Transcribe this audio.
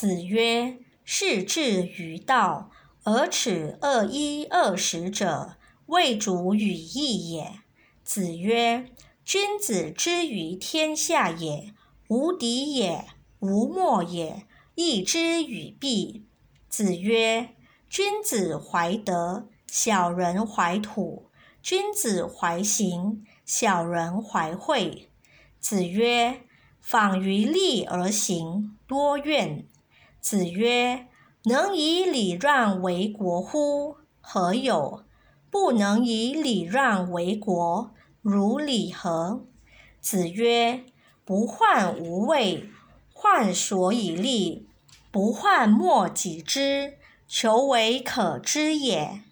子曰：“士志于道，而耻恶衣恶食者，未足与义也。”子曰：“君子之于天下也，无敌也，无莫也，义之与弊。”子曰：“君子怀德，小人怀土；君子怀行，小人怀惠。”子曰：“访于利而行，多怨。”子曰：“能以礼让为国乎？何有！不能以礼让为国，如礼何？”子曰：“不患无位，患所以立；不患莫己知，求为可知也。”